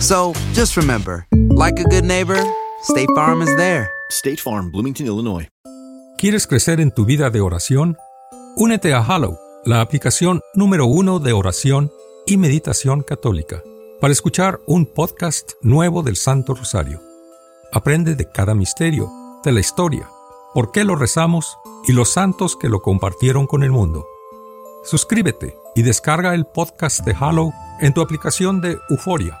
So just remember, like a good neighbor, State Farm is there. State Farm, Bloomington, Illinois. ¿Quieres crecer en tu vida de oración? Únete a Hallow, la aplicación número uno de oración y meditación católica, para escuchar un podcast nuevo del Santo Rosario. Aprende de cada misterio, de la historia, por qué lo rezamos y los santos que lo compartieron con el mundo. Suscríbete y descarga el podcast de Hallow en tu aplicación de Euforia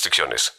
restricciones.